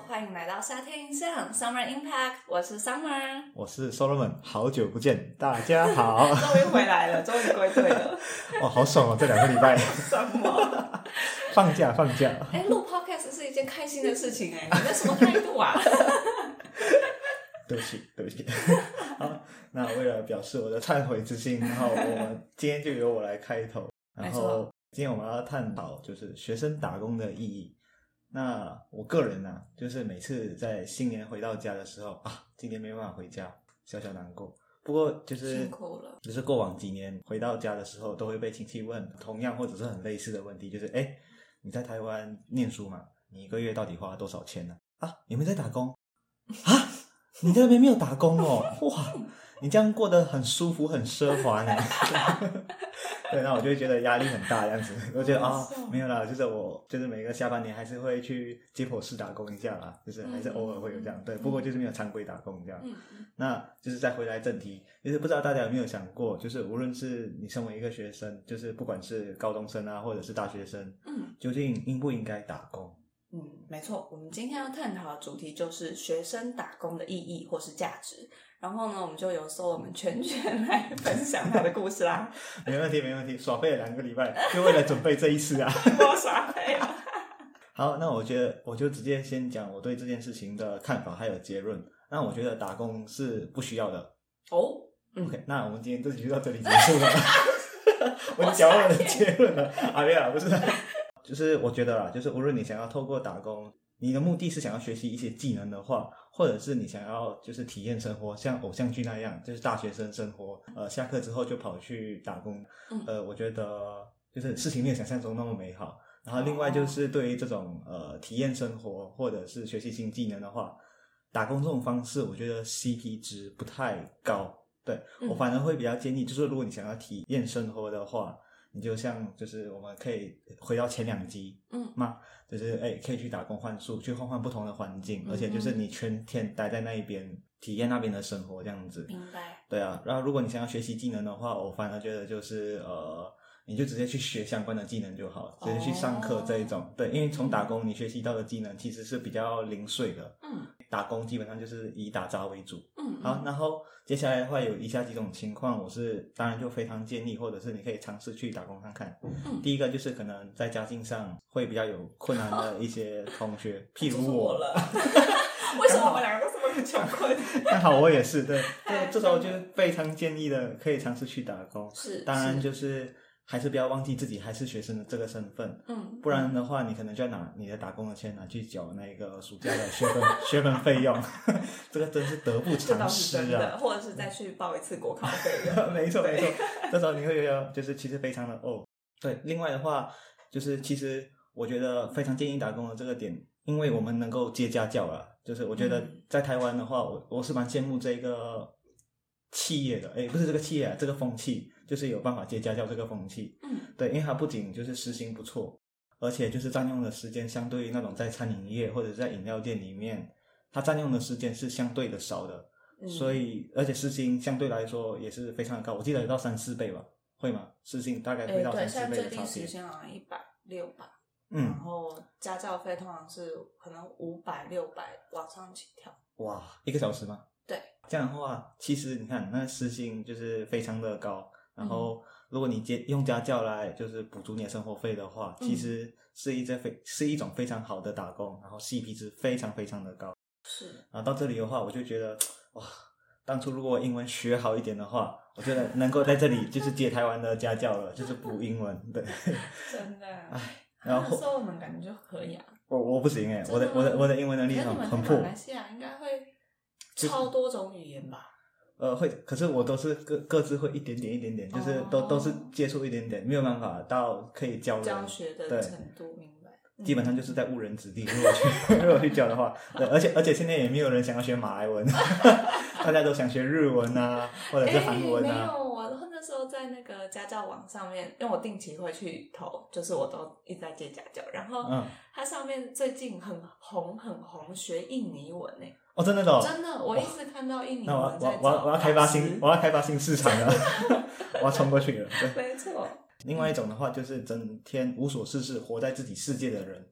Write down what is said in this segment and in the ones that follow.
欢迎来到夏天印象 Summer Impact，我是 Summer，我是 Solomon，好久不见，大家好，终于回来了，终于归队了，哇，好爽哦，这两个礼拜 什么？放假放假，哎，录 Podcast 是一件开心的事情哎，你这什么态度啊？对不起，对不起。好，那为了表示我的忏悔之心，然后我们今天就由我来开头，然后今天我们要探讨就是学生打工的意义。那我个人呢，就是每次在新年回到家的时候啊，今年没办法回家，小小难过。不过就是辛苦了，就是过往几年回到家的时候，都会被亲戚问同样或者是很类似的问题，就是哎，你在台湾念书嘛？你一个月到底花了多少钱呢？啊，你们在打工啊？你在那边没有打工哦？哇！你这样过得很舒服，很奢华呢。对，那我就会觉得压力很大，这样子。我觉得啊，没有啦，就是我就是每个下半年还是会去接口室打工一下啦，就是还是偶尔会有这样。对，不过就是没有常规打工这样。那就是再回来正题，就是不知道大家有没有想过，就是无论是你身为一个学生，就是不管是高中生啊，或者是大学生，嗯，究竟应不应该打工？嗯，没错，我们今天要探讨的主题就是学生打工的意义或是价值。然后呢，我们就由受我们全权来分享他的故事啦。没问题，没问题，耍废了两个礼拜，就为了准备这一次啊。我耍废啊。好，那我觉得我就直接先讲我对这件事情的看法还有结论。那我觉得打工是不需要的。哦，OK，那我们今天这集就到这里结束了。我讲我的结论了。啊，没有，不是，就是我觉得啦，就是无论你想要透过打工。你的目的是想要学习一些技能的话，或者是你想要就是体验生活，像偶像剧那样，就是大学生生活，呃，下课之后就跑去打工，呃，我觉得就是事情没有想象中那么美好。然后另外就是对于这种呃体验生活或者是学习新技能的话，打工这种方式，我觉得 CP 值不太高。对我反而会比较建议，就是如果你想要体验生活的话。你就像就是我们可以回到前两集，嗯，嘛，就是哎，可以去打工换宿，去换换不同的环境，而且就是你全天待在那一边，体验那边的生活这样子。明白。对啊，然后如果你想要学习技能的话，我反而觉得就是呃，你就直接去学相关的技能就好，直接去上课这一种。对，因为从打工你学习到的技能其实是比较零碎的。嗯。打工基本上就是以打杂为主。嗯。好，然后。接下来的话有以下几种情况，我是当然就非常建议，或者是你可以尝试去打工看看。嗯第一个就是可能在家境上会比较有困难的一些 同学，譬如我了。为什么我们两个都穷困？刚好我也是，对，对，这时候就非常建议的，可以尝试去打工。是，当然就是。还是不要忘记自己还是学生的这个身份，嗯，不然的话，你可能就要拿你的打工的钱拿去缴那个暑假的学分学分费用，这个真是得不偿失啊！或者是再去报一次国考费用，没错没错，这时候你会觉得就是其实非常的哦，对。另外的话，就是其实我觉得非常建议打工的这个点，因为我们能够接家教了，就是我觉得在台湾的话，我我是蛮羡慕这个企业的，哎，不是这个企业，这个风气。就是有办法接家教这个风气，嗯，对，因为它不仅就是时薪不错，而且就是占用的时间相对于那种在餐饮业或者在饮料店里面，它占用的时间是相对的少的，所以而且时薪相对来说也是非常的高，我记得有到三四倍吧，会吗？时薪大概会到三四倍的差别。时薪好像一百六吧，嗯，然后家教费通常是可能五百六百往上起跳。哇，一个小时吗？对，这样的话，其实你看那时薪就是非常的高。然后，如果你接用家教来就是补足你的生活费的话，其实是一这非是一种非常好的打工，然后 CP 值非常非常的高。是。然后到这里的话，我就觉得哇，当初如果英文学好一点的话，我觉得能够在这里就是接台湾的家教了，就是补英文。对。真的。哎。然后。说我们感觉就可以啊。我我不行哎，我的我的我的英文能力很很破。马来西亚应该会超多种语言吧。呃，会，可是我都是各各自会一点点一点点，就是都都是接触一点点，没有办法到可以教教学的程度，明白？基本上就是在误人子弟，如果去 如果去教的话，对，而且而且现在也没有人想要学马来文，大家都想学日文啊，或者是韩文啊。没有，我那时候在那个家教网上面，因为我定期会去投，就是我都一直在接家教，然后它上面最近很红很红，学印尼文诶。哦，真的的，真的，我一直看到印尼那我我我我要开发新，我要开发新市场了，我要冲过去了。没错。另外一种的话，就是整天无所事事，活在自己世界的人。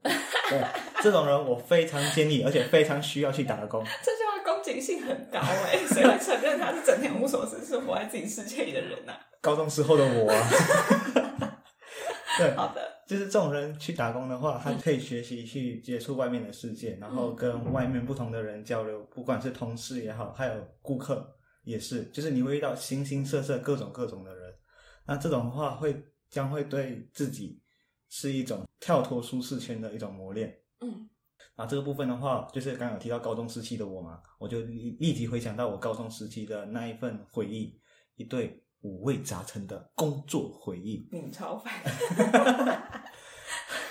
对，这种人我非常建议，而且非常需要去打工。这句话攻击性很高哎，谁会承认他是整天无所事事、活在自己世界里的人呢？高中时候的我。啊 对，好的，就是这种人去打工的话，他可以学习去接触外面的世界，然后跟外面不同的人交流，不管是同事也好，还有顾客也是，就是你会遇到形形色色、各种各种的人。那这种的话，会将会对自己是一种跳脱舒适圈的一种磨练。嗯，啊，这个部分的话，就是刚刚有提到高中时期的我嘛，我就立即回想到我高中时期的那一份回忆，一对。五味杂陈的工作回忆，你 超烦。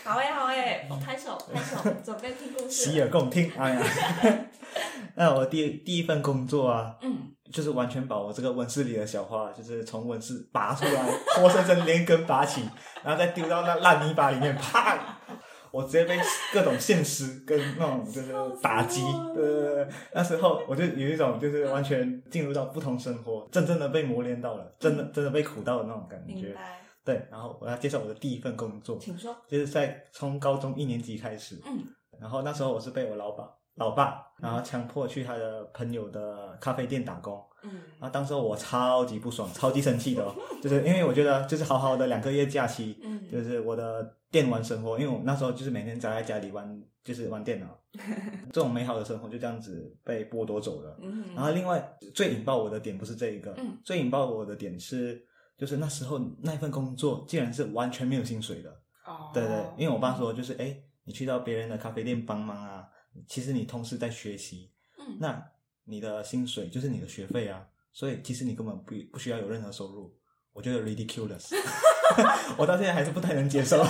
好哎，好哎，拍手拍手，准备听故事。洗耳恭听，哎呀，那我第第一份工作啊，嗯，就是完全把我这个温室里的小花，就是从温室拔出来，活生生连根拔起，然后再丢到那烂泥巴里面，啪。我直接被各种现实跟那种就是打击，对对对，那时候我就有一种就是完全进入到不同生活，真正的被磨练到了，真的真的被苦到的那种感觉。对，然后我要介绍我的第一份工作，请说，就是在从高中一年级开始，嗯，然后那时候我是被我老爸老爸，然后强迫去他的朋友的咖啡店打工，嗯，然后当时我超级不爽，超级生气的，就是因为我觉得就是好好的两个月假期，嗯，就是我的。电玩生活，因为我那时候就是每天宅在家里玩，就是玩电脑，这种美好的生活就这样子被剥夺走了。然后另外最引爆我的点不是这一个，最引爆我的点是，就是那时候那份工作竟然是完全没有薪水的。哦，对对，因为我爸说就是，哎，你去到别人的咖啡店帮忙啊，其实你同时在学习，那你的薪水就是你的学费啊，所以其实你根本不不需要有任何收入。我觉得 ridiculous。我到现在还是不太能接受。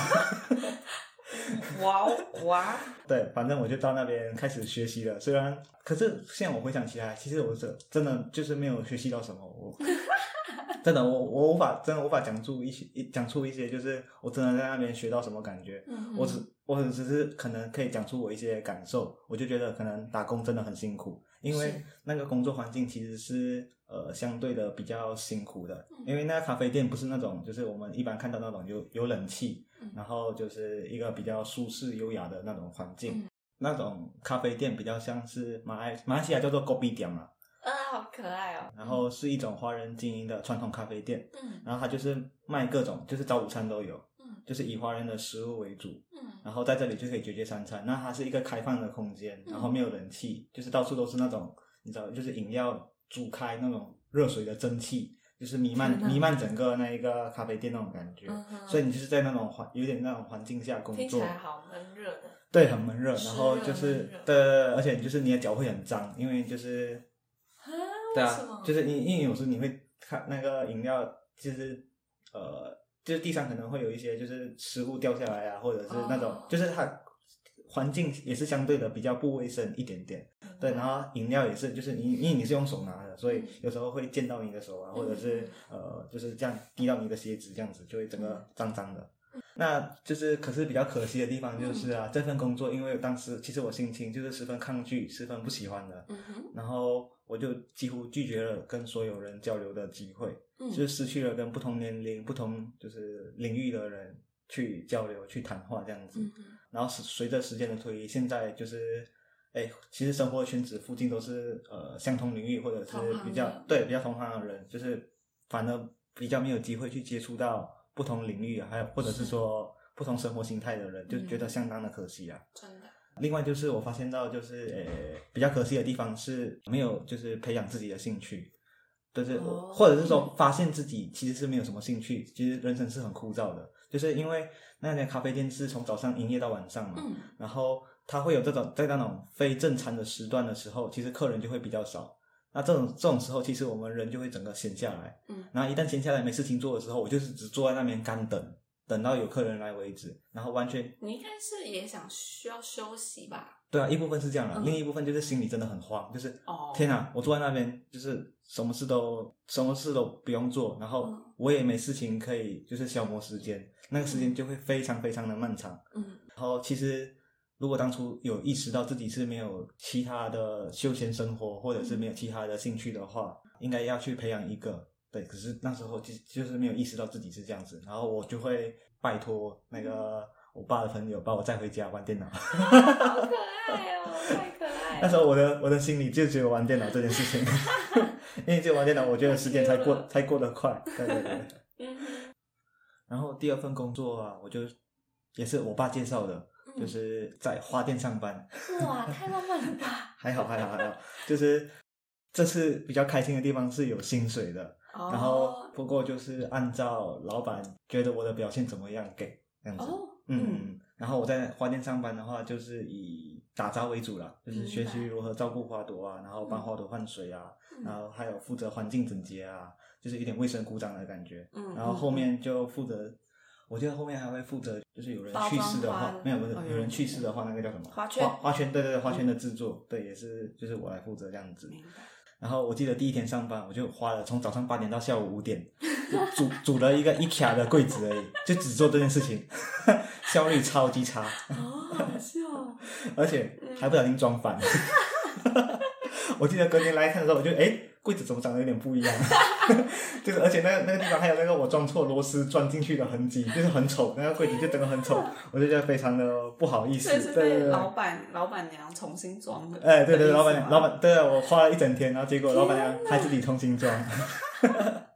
哇哇！对，反正我就到那边开始学习了。虽然，可是现在我回想起来，其实我是真的就是没有学习到什么。我 真的，我我无法真的无法讲出一些讲出一些，就是我真的在那边学到什么感觉。我只我只是可能可以讲出我一些感受。我就觉得可能打工真的很辛苦，因为那个工作环境其实是。呃，相对的比较辛苦的，因为那咖啡店不是那种，就是我们一般看到那种有有冷气，然后就是一个比较舒适优雅的那种环境。那种咖啡店比较像是马来马来西亚叫做 gobi 店嘛，啊，好可爱哦。然后是一种华人经营的传统咖啡店，嗯，然后它就是卖各种，就是早午餐都有，嗯，就是以华人的食物为主，嗯，然后在这里就可以解决三餐。那它是一个开放的空间，然后没有冷气，就是到处都是那种，你知道，就是饮料煮开那种。热水的蒸汽就是弥漫弥漫整个那一个咖啡店那种感觉，所以你就是在那种环有点那种环境下工作，听起来好闷热的。对，很闷热，然后就是对，而且就是你的脚会很脏，因为就是对啊，就是因因为有时你会看那个饮料，就是呃，就是地上可能会有一些就是食物掉下来啊，或者是那种就是它。环境也是相对的比较不卫生一点点，对，然后饮料也是，就是你因为你是用手拿的，所以有时候会溅到你的手啊，或者是呃就是这样滴到你的鞋子，这样子就会整个脏脏的。那就是可是比较可惜的地方就是啊，这份工作因为当时其实我心情就是十分抗拒、十分不喜欢的，然后我就几乎拒绝了跟所有人交流的机会，就失去了跟不同年龄、不同就是领域的人去交流、去谈话这样子。然后随随着时间的推移，现在就是，哎，其实生活圈子附近都是呃相同领域或者是比较对比较同行的人，就是反而比较没有机会去接触到不同领域，还有或者是说不同生活心态的人，就觉得相当的可惜啊。真的。另外就是我发现到就是呃比较可惜的地方是没有就是培养自己的兴趣，就是或者是说发现自己其实是没有什么兴趣，其实人生是很枯燥的，就是因为。那家咖啡店是从早上营业到晚上嘛，然后它会有这种在那种非正餐的时段的时候，其实客人就会比较少。那这种这种时候，其实我们人就会整个闲下来。嗯，然后一旦闲下来没事情做的时候，我就是只坐在那边干等，等到有客人来为止，然后完全。你应该是也想需要休息吧？对啊，一部分是这样的，另一部分就是心里真的很慌，就是哦天哪，我坐在那边就是什么事都什么事都不用做，然后我也没事情可以就是消磨时间，那个时间就会非常非常的漫长。嗯，然后其实如果当初有意识到自己是没有其他的休闲生活，或者是没有其他的兴趣的话，应该要去培养一个。对，可是那时候就就是没有意识到自己是这样子，然后我就会拜托那个。我爸的朋友把我载回家玩电脑。好可爱哦，太可爱。那时候我的我的心里就只有玩电脑这件事情，因为只有玩电脑，我觉得时间才过才过得快。对对对。嗯。然后第二份工作啊，我就也是我爸介绍的，就是在花店上班。哇，太浪漫了吧！还好还好还好，就是这次比较开心的地方是有薪水的，然后不过就是按照老板觉得我的表现怎么样给这样子。嗯。然后我在花店上班的话，就是以打杂为主啦，就是学习如何照顾花朵啊，然后帮花朵换水啊，然后还有负责环境整洁啊，就是一点卫生鼓掌的感觉。嗯，然后后面就负责，我记得后面还会负责，就是有人去世的话，没有不是有人去世的话，那个叫什么？花圈。花圈，对对对，花圈的制作，对，也是就是我来负责这样子。然后我记得第一天上班，我就花了从早上八点到下午五点，就组组 了一个 IKEA 的柜子而已，就只做这件事情，效率超级差。哦，好笑。而且还不小心装反。我记得隔天来看的时候，我就哎。柜子怎么长得有点不一样？就是而且那个那个地方还有那个我装错螺丝钻进去的痕迹，就是很丑，那个柜子就整个很丑，我就觉得非常的不好意思。对是被，老板老板娘重新装的。哎，对对，老板娘老板对啊，我花了一整天，然后结果老板娘还自己重新装。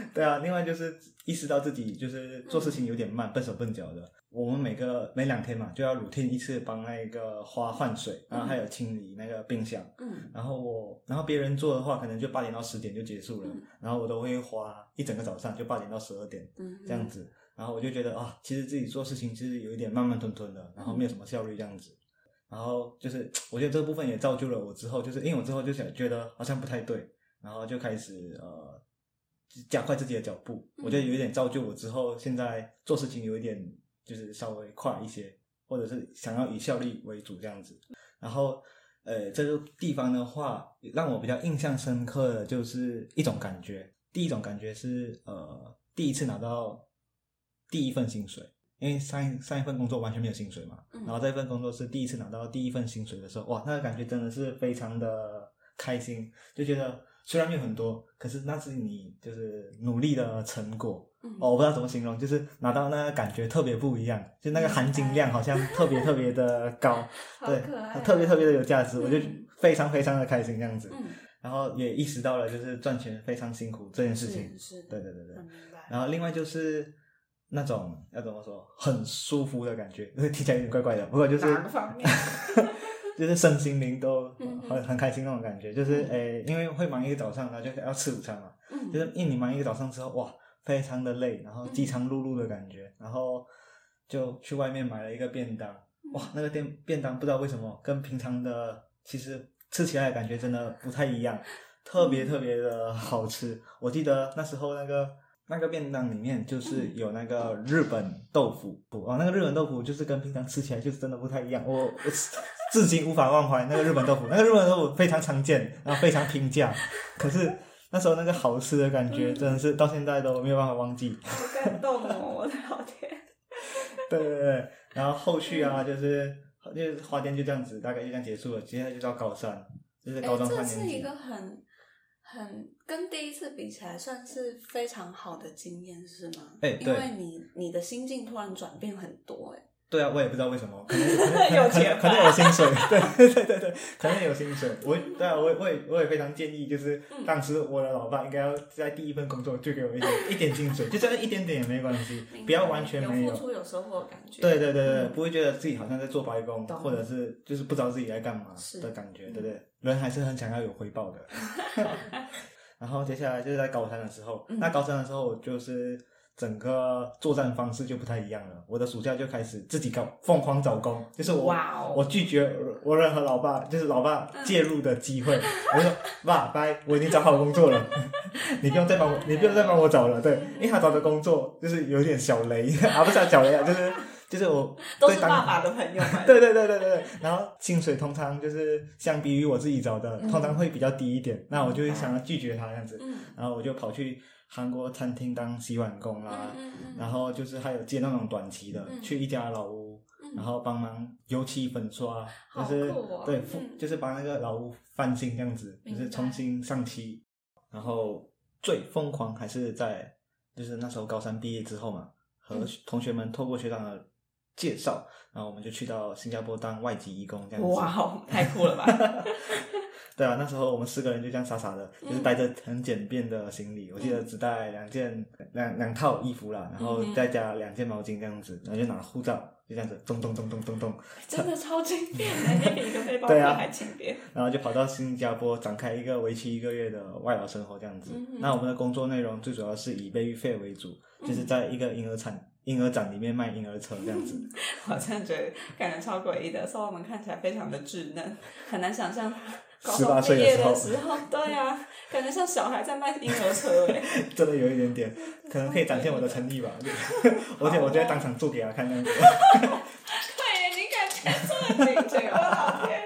对啊，另外就是意识到自己就是做事情有点慢，笨手笨脚的。我们每个每两天嘛，就要 routine 一次帮那个花换水，然后还有清理那个冰箱。嗯。然后我，然后别人做的话，可能就八点到十点就结束了。嗯。然后我都会花一整个早上，就八点到十二点。嗯。这样子，然后我就觉得啊，其实自己做事情其实有一点慢慢吞吞的，然后没有什么效率这样子。然后就是，我觉得这部分也造就了我之后，就是因为我之后就想觉得好像不太对，然后就开始呃加快自己的脚步。我觉得有一点造就我之后现在做事情有一点。就是稍微快一些，或者是想要以效率为主这样子。然后，呃，这个地方的话，让我比较印象深刻的就是一种感觉。第一种感觉是，呃，第一次拿到第一份薪水，因为上一上一份工作完全没有薪水嘛。然后这份工作是第一次拿到第一份薪水的时候，哇，那个感觉真的是非常的开心，就觉得。虽然没有很多，可是那是你就是努力的成果哦。我不知道怎么形容，就是拿到那个感觉特别不一样，就那个含金量好像特别特别的高，对，特别特别的有价值，我就非常非常的开心这样子。然后也意识到了，就是赚钱非常辛苦这件事情。是，对对对对。然后另外就是那种要怎么说，很舒服的感觉，听起来有点怪怪的，不过就是哪个方面？就是身心灵都很很开心那种感觉，就是诶，因为会忙一个早上，然后就要吃午餐嘛，就是因为你忙一个早上之后，哇，非常的累，然后饥肠辘辘的感觉，然后就去外面买了一个便当，哇，那个便便当不知道为什么跟平常的其实吃起来的感觉真的不太一样，特别特别的好吃。我记得那时候那个。那个便当里面就是有那个日本豆腐，哦，那个日本豆腐就是跟平常吃起来就是真的不太一样，我我至今无法忘怀那个日本豆腐，那个日本豆腐非常常见，然后非常平价，可是那时候那个好吃的感觉真的是到现在都没有办法忘记。好感动哦，我的老天！对对对，然后后续啊，就是就是花店就这样子，大概就这样结束了，接下来就到高三，就是高中三年级。这是一个很。很跟第一次比起来，算是非常好的经验，是吗？哎，因为你你的心境突然转变很多，哎。对啊，我也不知道为什么，可能 有钱，可能有薪水，对对对对，可能有薪水。我对啊，我我也我也非常建议，就是当时我的老爸应该要在第一份工作就给我一点一点薪水，就这样一点点也没关系，不要完全没有付出有收获的感觉。对对对对，不会觉得自己好像在做白工，或者是就是不知道自己在干嘛的感觉，对不对？人还是很想要有回报的。然后接下来就是在高三的时候，那高三的时候我就是。整个作战方式就不太一样了。我的暑假就开始自己搞疯狂找工，就是我我拒绝我任何老爸就是老爸介入的机会。我说爸拜，我已经找好工作了，你不用再帮我，你不用再帮我找了。对，因为他找的工作就是有点小雷 啊，不是小雷啊，就是就是我都是爸爸的朋友。对对对对对，然后薪水通常就是相比于我自己找的，通常会比较低一点。那我就会想要拒绝他这样子，然后我就跑去。韩国餐厅当洗碗工啦，然后就是还有接那种短期的，去一家老屋，然后帮忙油漆粉刷，就是对，就是把那个老屋翻新这样子，就是重新上漆。然后最疯狂还是在就是那时候高三毕业之后嘛，和同学们透过学长的介绍，然后我们就去到新加坡当外籍义工这样子。哇，太酷了吧！对啊，那时候我们四个人就这样傻傻的，就是带着很简便的行李，我记得只带两件两两套衣服啦，然后再加两件毛巾这样子，然后就拿护照，就这样子咚咚咚咚咚咚，真的 超轻便的，比一个背包客还轻便。然后就跑到新加坡展开一个为期一个月的外劳生活这样子。那我们的工作内容最主要是以备孕费为主，就是在一个婴儿产婴儿展里面卖婴儿车这样子。我真的觉得感觉超诡异的，所以我们看起来非常的稚嫩，很难想象他。十八岁的时候，对呀，感觉像小孩在卖婴儿车哎，真的有一点点，可能可以展现我的诚意吧。而且我就在当场做给他看那样子。对，你敢全做进去？我老天！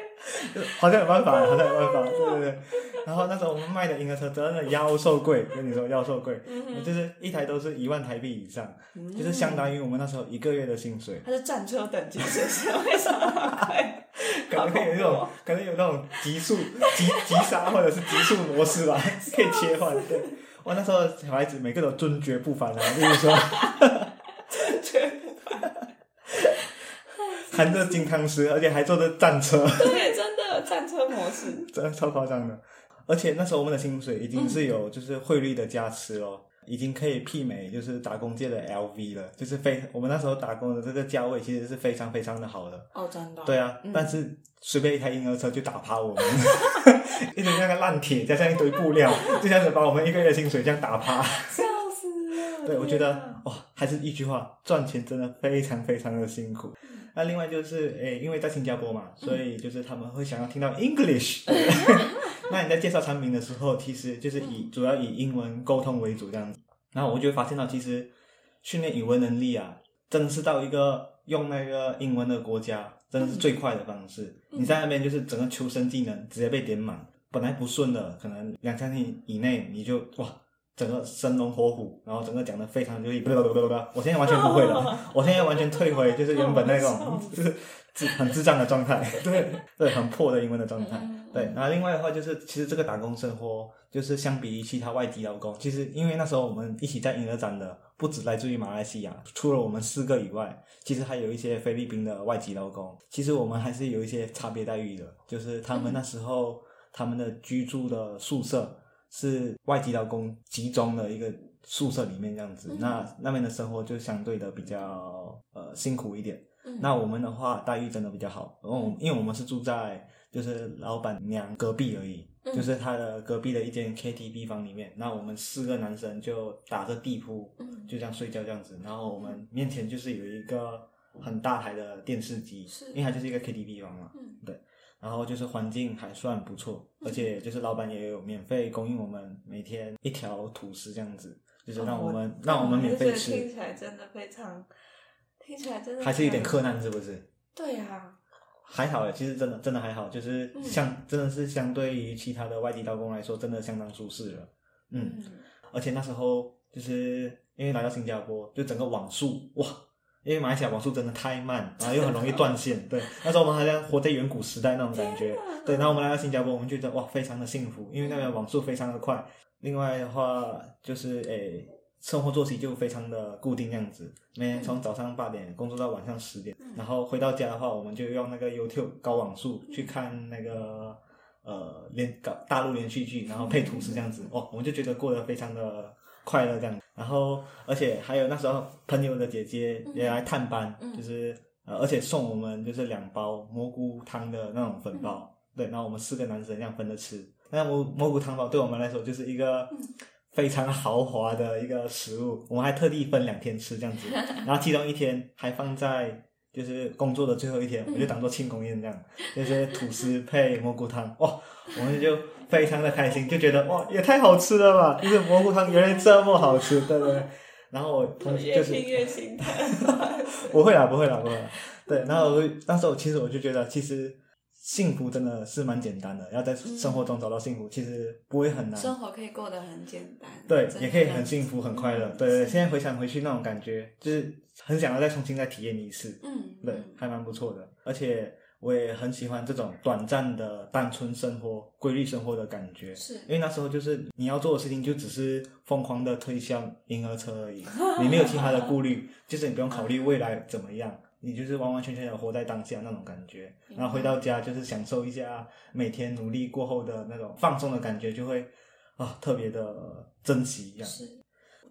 好像有办法，好像有办法，对对对。然后那时候我们卖的婴儿车真的妖兽贵，跟你说妖兽贵，就是一台都是一万台币以上，就是相当于我们那时候一个月的薪水。它是战车等级，是不是？为什么贵？可能有那种，可能有那种急速急急刹或者是急速模式吧，可以切换。对，我那时候小孩子每个都尊爵不凡啊，比如说，尊爵不凡，含着金汤匙，而且还坐着战车。对，真的战车模式，真的超夸张的。而且那时候我们的薪水已经是有就是汇率的加持咯，已经可以媲美就是打工界的 LV 了，就是非我们那时候打工的这个价位其实是非常非常的好的。哦，真的。对啊，但是随便一台婴儿车就打趴我们，一堆那个烂铁加上一堆布料，就这样子把我们一个月薪水这样打趴。笑死了。对，我觉得哇，还是一句话，赚钱真的非常非常的辛苦。那另外就是，诶，因为在新加坡嘛，所以就是他们会想要听到 English。那你在介绍产品的时候，其实就是以主要以英文沟通为主这样子。然后我就会发现到，其实训练语文能力啊，真的是到一个用那个英文的国家，真的是最快的方式。你在那边就是整个求生技能直接被点满，本来不顺的，可能两三天以内你就哇。整个生龙活虎，然后整个讲的非常流利，不不不不不，我现在完全不会了，我现在完全退回就是原本那种 就是智很智障的状态，对对，很破的英文的状态，对。然后另外的话就是，其实这个打工生活就是相比于其他外籍劳工，其实因为那时候我们一起在婴儿展的不止来自于马来西亚，除了我们四个以外，其实还有一些菲律宾的外籍劳工，其实我们还是有一些差别待遇的，就是他们那时候他们的居住的宿舍。是外籍劳工集中的一个宿舍里面这样子，那那边的生活就相对的比较呃辛苦一点。那我们的话待遇真的比较好，哦，因为我们是住在就是老板娘隔壁而已，就是他的隔壁的一间 KTV 房里面。那我们四个男生就打着地铺，就这样睡觉这样子。然后我们面前就是有一个很大台的电视机，因为它就是一个 KTV 房嘛，对。然后就是环境还算不错，而且就是老板也有免费供应我们每天一条吐司这样子，就是让我们让我们免费吃。听起来真的非常，听起来真的还是有点困难，是不是？对呀。还好诶，其实真的真的还好，就是相真的是相对于其他的外地刀工来说，真的相当舒适了。嗯，而且那时候就是因为来到新加坡，就整个网速哇。因为马来西亚网速真的太慢，然后又很容易断线。对，那时候我们好像活在远古时代那种感觉。对，然后我们来到新加坡，我们觉得哇，非常的幸福，因为那边网速非常的快。另外的话，就是诶，生活作息就非常的固定，这样子，每天从早上八点工作到晚上十点，然后回到家的话，我们就用那个 YouTube 高网速去看那个呃连搞大陆连续剧，然后配图是这样子，哇，我们就觉得过得非常的。快乐这样，然后而且还有那时候朋友的姐姐也来探班，就是呃，而且送我们就是两包蘑菇汤的那种粉包，对，然后我们四个男生这样分着吃。那蘑蘑菇汤包对我们来说就是一个非常豪华的一个食物，我们还特地分两天吃这样子，然后其中一天还放在就是工作的最后一天，我就当做庆功宴这样，就是吐司配蘑菇汤，哇，我们就。非常的开心，就觉得哇，也太好吃了吧！就是蘑菇汤原来这么好吃，对不对？然后我同越听越心疼。不会啦，不会啦，不会。对，然后那时候其实我就觉得，其实幸福真的是蛮简单的，要在生活中找到幸福，其实不会很难。生活可以过得很简单。对，也可以很幸福、很快乐。对对，现在回想回去那种感觉，就是很想要再重新再体验一次。嗯，对，还蛮不错的，而且。我也很喜欢这种短暂的单纯生活、规律生活的感觉，是因为那时候就是你要做的事情就只是疯狂的推销婴儿车而已，你没有其他的顾虑，就是你不用考虑未来怎么样，你就是完完全全的活在当下那种感觉，然后回到家就是享受一下每天努力过后的那种放松的感觉，就会啊特别的珍惜一样。是。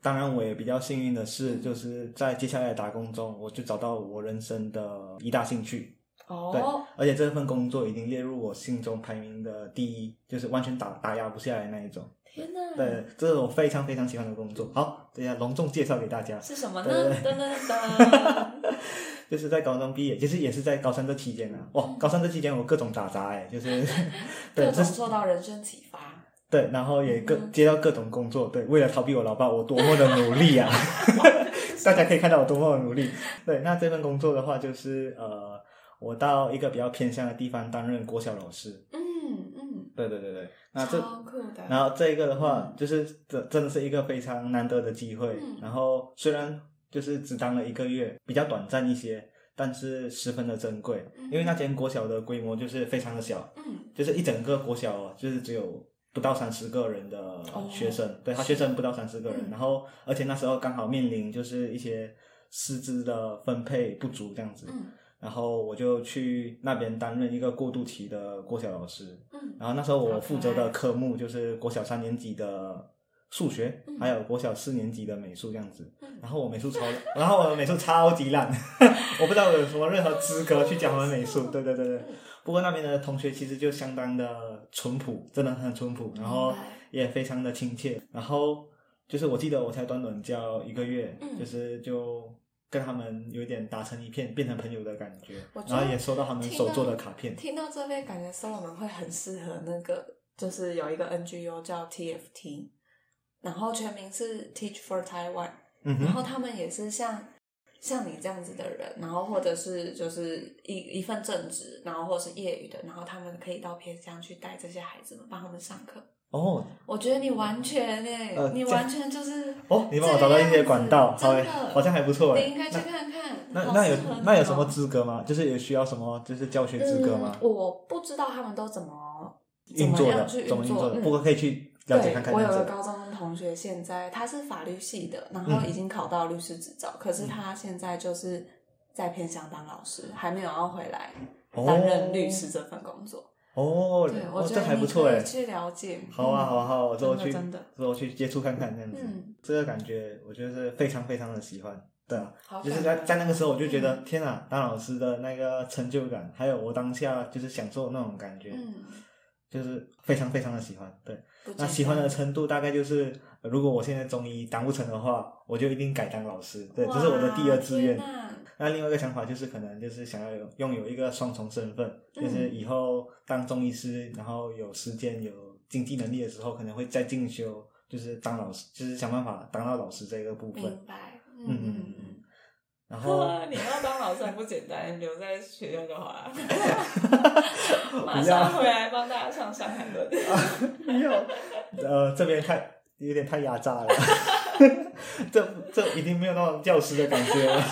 当然，我也比较幸运的是，就是在接下来打工中，我就找到我人生的一大兴趣。哦。对，而且这份工作已经列入我心中排名的第一，就是完全打打压不下来那一种。天哪！对，这是我非常非常喜欢的工作。好，等下隆重介绍给大家。是什么呢？噔噔噔。就是在高中毕业，其实也是在高三这期间呢。哇，高三这期间我各种打杂哎，就是 各种受到人生启发。对，然后也各接到各种工作，对，为了逃避我老爸，我多么的努力啊！大家可以看到我多么的努力。对，那这份工作的话，就是呃，我到一个比较偏向的地方担任国小老师。嗯嗯。对对对对。那这。然后这一个的话，就是这真的是一个非常难得的机会。然后虽然就是只当了一个月，比较短暂一些，但是十分的珍贵，因为那间国小的规模就是非常的小。嗯。就是一整个国小，就是只有。不到三十个人的学生，对他学生不到三十个人，然后而且那时候刚好面临就是一些师资的分配不足这样子，然后我就去那边担任一个过渡期的国小老师，然后那时候我负责的科目就是国小三年级的数学，还有国小四年级的美术这样子，然后我美术超，然后我的美术超级烂，我不知道我有什么任何资格去讲我的美术，对对对对。不过那边的同学其实就相当的淳朴，真的很淳朴，然后也非常的亲切。然后就是我记得我才短短教一个月，就是就跟他们有点打成一片，变成朋友的感觉。然后也收到他们手做的卡片。听到这边，感觉 Solomon 会很适合那个，就是有一个 NGO 叫 TFT，然后全名是 Teach for Taiwan，然后他们也是像。像你这样子的人，然后或者是就是一一份正职，然后或者是业余的，然后他们可以到偏乡去带这些孩子们，帮他们上课。哦，我觉得你完全诶，你完全就是哦，你帮我找到一些管道，好诶，好像还不错诶。你应该去看看。那那有那有什么资格吗？就是有需要什么就是教学资格吗？我不知道他们都怎么运作的，怎么运作的，不过可以去。了解看看，我有个高中同学，现在他是法律系的，然后已经考到律师执照，可是他现在就是在偏乡当老师，还没有要回来担任律师这份工作。哦，对，我觉得还不错哎，去了解。好啊，好啊，好，我之后去，真的，之后去接触看看这样子。这个感觉，我觉得是非常非常的喜欢。对啊，就是在在那个时候，我就觉得天啊，当老师的那个成就感，还有我当下就是享受那种感觉。就是非常非常的喜欢，对，那喜欢的程度大概就是，如果我现在中医当不成的话，我就一定改当老师，对，这是我的第二志愿。那另外一个想法就是，可能就是想要有拥有一个双重身份，就是以后当中医师，然后有时间有经济能力的时候，可能会再进修，就是当老师，就是想办法当到老师这个部分。明白，嗯嗯嗯。然后 你要当老师还不简单，留在学校就好了。马上回来帮大家唱《上海论 》。没有，呃，这边太有点太压榨了。这这已经没有那种教师的感觉了。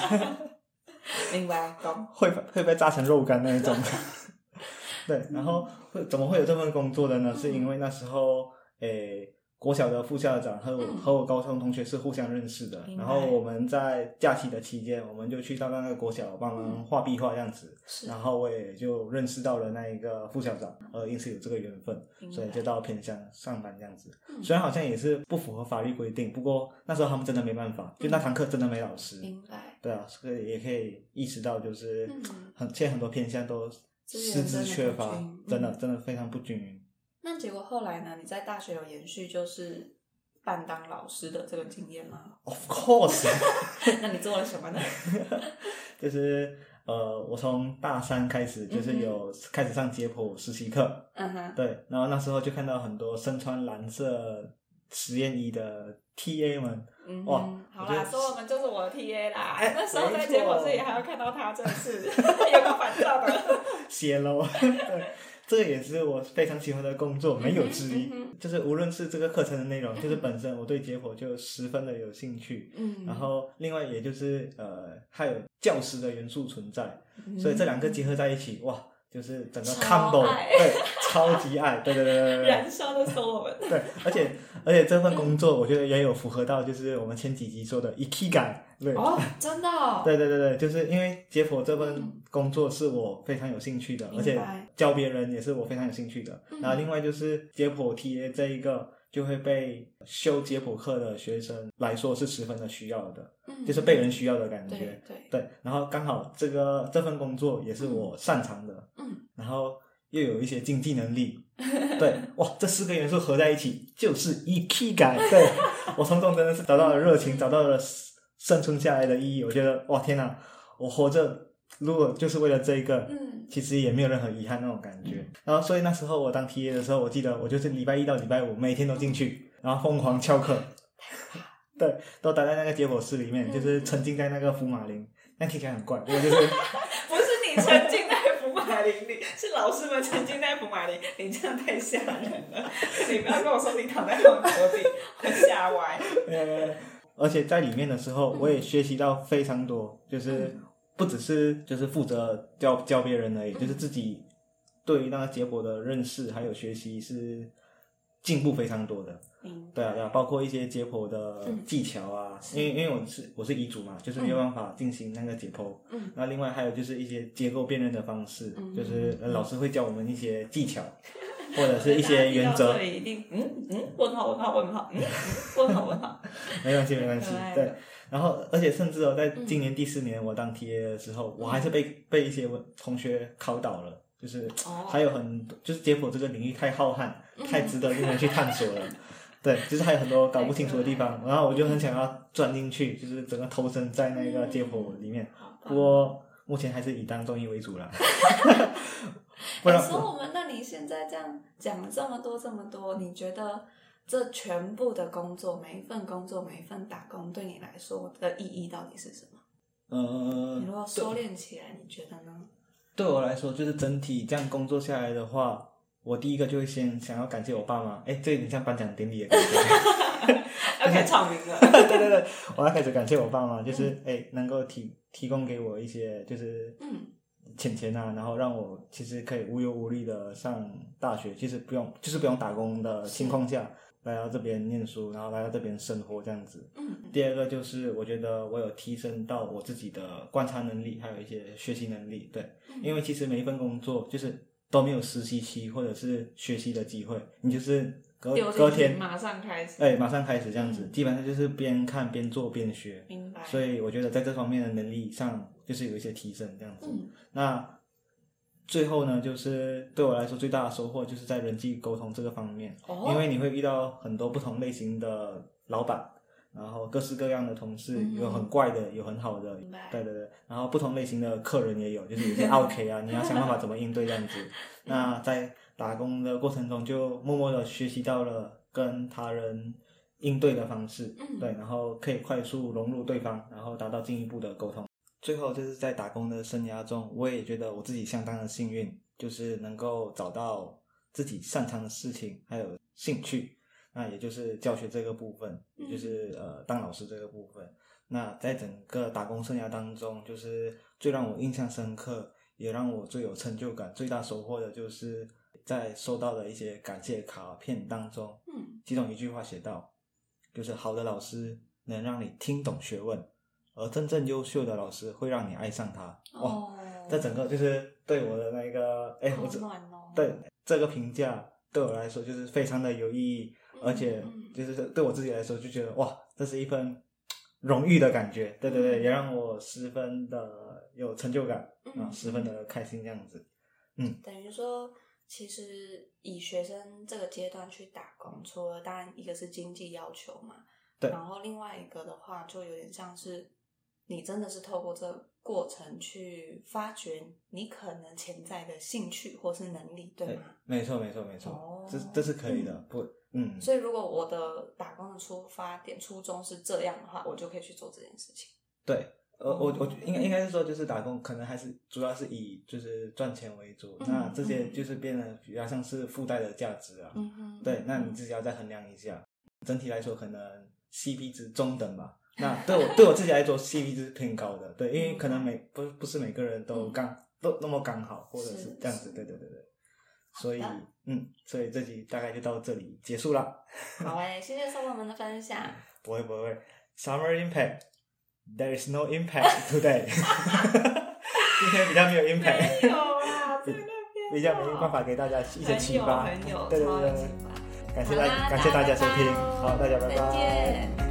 明白，懂。会会被炸成肉干那一种。对，然后会怎么会有这份工作的呢？是因为那时候诶。国小的副校长和我和我高中同学是互相认识的，然后我们在假期的期间，我们就去到那个国小帮忙画壁画这样子，然后我也就认识到了那一个副校长，呃，因此有这个缘分，所以就到偏乡上班这样子。虽然好像也是不符合法律规定，不过那时候他们真的没办法，就那堂课真的没老师。明白。对啊，所以也可以意识到，就是很现在很多偏乡都师资缺乏，真的真的非常不均匀。那结果后来呢？你在大学有延续就是半当老师的这个经验吗？Of course。那你做了什么呢？就是呃，我从大三开始就是有开始上解剖实习课。嗯哼。对，然后那时候就看到很多身穿蓝色实验衣的 TA 们。嗯。哇，好啦，说我们就是我的 TA 啦。那时候在解剖室里还要看到他，真是有个烦躁的。泄露。对。这个也是我非常喜欢的工作，没有之一。就是无论是这个课程的内容，就是本身我对结果就十分的有兴趣。嗯，然后另外也就是呃，还有教师的元素存在，所以这两个结合在一起，哇，就是整个 combo，对，超级爱，对对对对对，燃烧的时候我们。对，而且而且这份工作，我觉得也有符合到，就是我们前几集说的 “iki 感”，对，哦，真的、哦，对对对对，就是因为解剖这份嗯工作是我非常有兴趣的，明而且教别人也是我非常有兴趣的。嗯。然后另外就是解剖 TA 这一个就会被修解剖课的学生来说是十分的需要的，嗯。就是被人需要的感对觉。对，对，然后刚好这个这份工作也是我擅长的，嗯，然后又有一些经济能力，对，哇，这四个元素合在一起就是一 K 感。对我从中真的是找到了热情，找到了生存下来的意义。我觉得，哇，天哪，我活着如果就是为了这一个，嗯，其实也没有任何遗憾那种感觉。然后，所以那时候我当 TA 的时候，我记得我就是礼拜一到礼拜五每天都进去，然后疯狂翘课，对，都待在那个解剖室里面，嗯就是沉浸在那个福马林。那听起来很怪，我就是 不是你沉浸林里，是老师们曾经在福马林，你这样太吓人了。你不要跟我说你躺在他们隔壁，我吓歪。呃，而且在里面的时候，我也学习到非常多，就是嗯不只是就是负责教教别人而已，就是自己对于那个结果的认识还有学习是进步非常多的。明对啊，对啊，包括一些解剖的嗯。技巧啊，是。因为因为我是我是遗嘱嘛，就是没有办法进行那个解剖。嗯，那另外还有就是一些结构辨认的方式，嗯。就是呃老师会教我们一些技巧，或者是一些原则。一定嗯嗯，问号问号问号，嗯嗯问号问号。没关系，没关系，对。然后，而且甚至哦，在嗯。今年第四年我当 TA 的时候，我还是被被一些同学考倒了，就是哦。还有很就是解剖这个领域太浩瀚，嗯。太值得令人去探索了。对，就是还有很多搞不清楚的地方，然后我就很想要钻进去，就是整个投身在那个解剖里面。不过目前还是以当中医为主啦。不然可是我们，那你现在这样讲了这么多这么多，你觉得这全部的工作，每一份工作，每一份打工，对你来说的意义到底是什么？嗯你如果收敛起来，你觉得呢？对我来说，就是整体这样工作下来的话，我第一个就会先想要感谢我爸妈。哎，这有点像颁奖典礼的感觉。要开始唱名了。对对对，我要开始感谢我爸妈，就是哎、诶能够提提供给我一些就是嗯钱钱啊，然后让我其实可以无忧无虑的上大学，其实不用就是不用打工的情况下来到这边念书，然后来到这边生活这样子。嗯第二个就是我觉得我有提升到我自己的观察能力，还有一些学习能力。对，嗯因为其实每一份工作就是都没有实习期或者是学习的机会，你就是隔隔天马上开始。哎马上开始这样子，嗯基本上就是边看边做边学。明白。所以我觉得在这方面的能力上就是有一些提升这样子。嗯那最后呢，就是对我来说最大的收获就是在人际沟通这个方面，哦因为你会遇到很多不同类型的老板，然后各式各样的同事，嗯有很怪的，有很好的，对对对，然后不同类型的客人也有，就是有些 OK 啊，你要想办法怎么应对这样子。那在打工的过程中，就默默的学习到了跟他人应对的方式，嗯对，然后可以快速融入对方，然后达到进一步的沟通。最后就是在打工的生涯中，我也觉得我自己相当的幸运，就是能够找到自己擅长的事情，还有兴趣，那也就是教学这个部分，也就是呃当老师这个部分。那在整个打工生涯当中，就是最让我印象深刻，也让我最有成就感、最大收获的，就是在收到的一些感谢卡片当中，嗯其中一句话写到，就是好的老师能让你听懂学问，而真正优秀的老师会让你爱上他。哇，哦，这整个就是对我的那个，哎，我好这暖哦。对这个评价对我来说就是非常的有意义，嗯而且嗯就是对我自己来说就觉得哇，这是一份荣誉的感觉。对对对，嗯也让我十分的有成就感啊，嗯十分的开心这样子。嗯等于说，其实以学生这个阶段去打工，除了当然一个是经济要求嘛，对然后另外一个的话，就有点像是你真的是透过这个过程去发掘你可能潜在的兴趣或是能力，对吗？没错没错没错，哦这这是可以的，不，嗯，所以如果我的打工的出发点初衷是这样的话，我就可以去做这件事情。对，呃，我我哦应该应该是说，就是打工可能还是主要是以就是赚钱为主，嗯那这些嗯就是变得比较像是附带的价值啊。嗯哼对，那你自己要再衡量一下。整体来说，可能 CP 值中等吧。那对我对我自己来说，CP 值是偏高的。对，因为可能每不不是每个人都嗯刚都那么刚好，或者是是这样子。对对对对。所以嗯，所以这集大概就到这里结束了。好诶，谢谢收我们的分享。不会不会，Summer Impact There is no impact today。今天比较没有 impact，没有啦，在那边比较没有办法给大家一些启发。对对对。感谢大感谢大家收听，好，大家拜拜。见。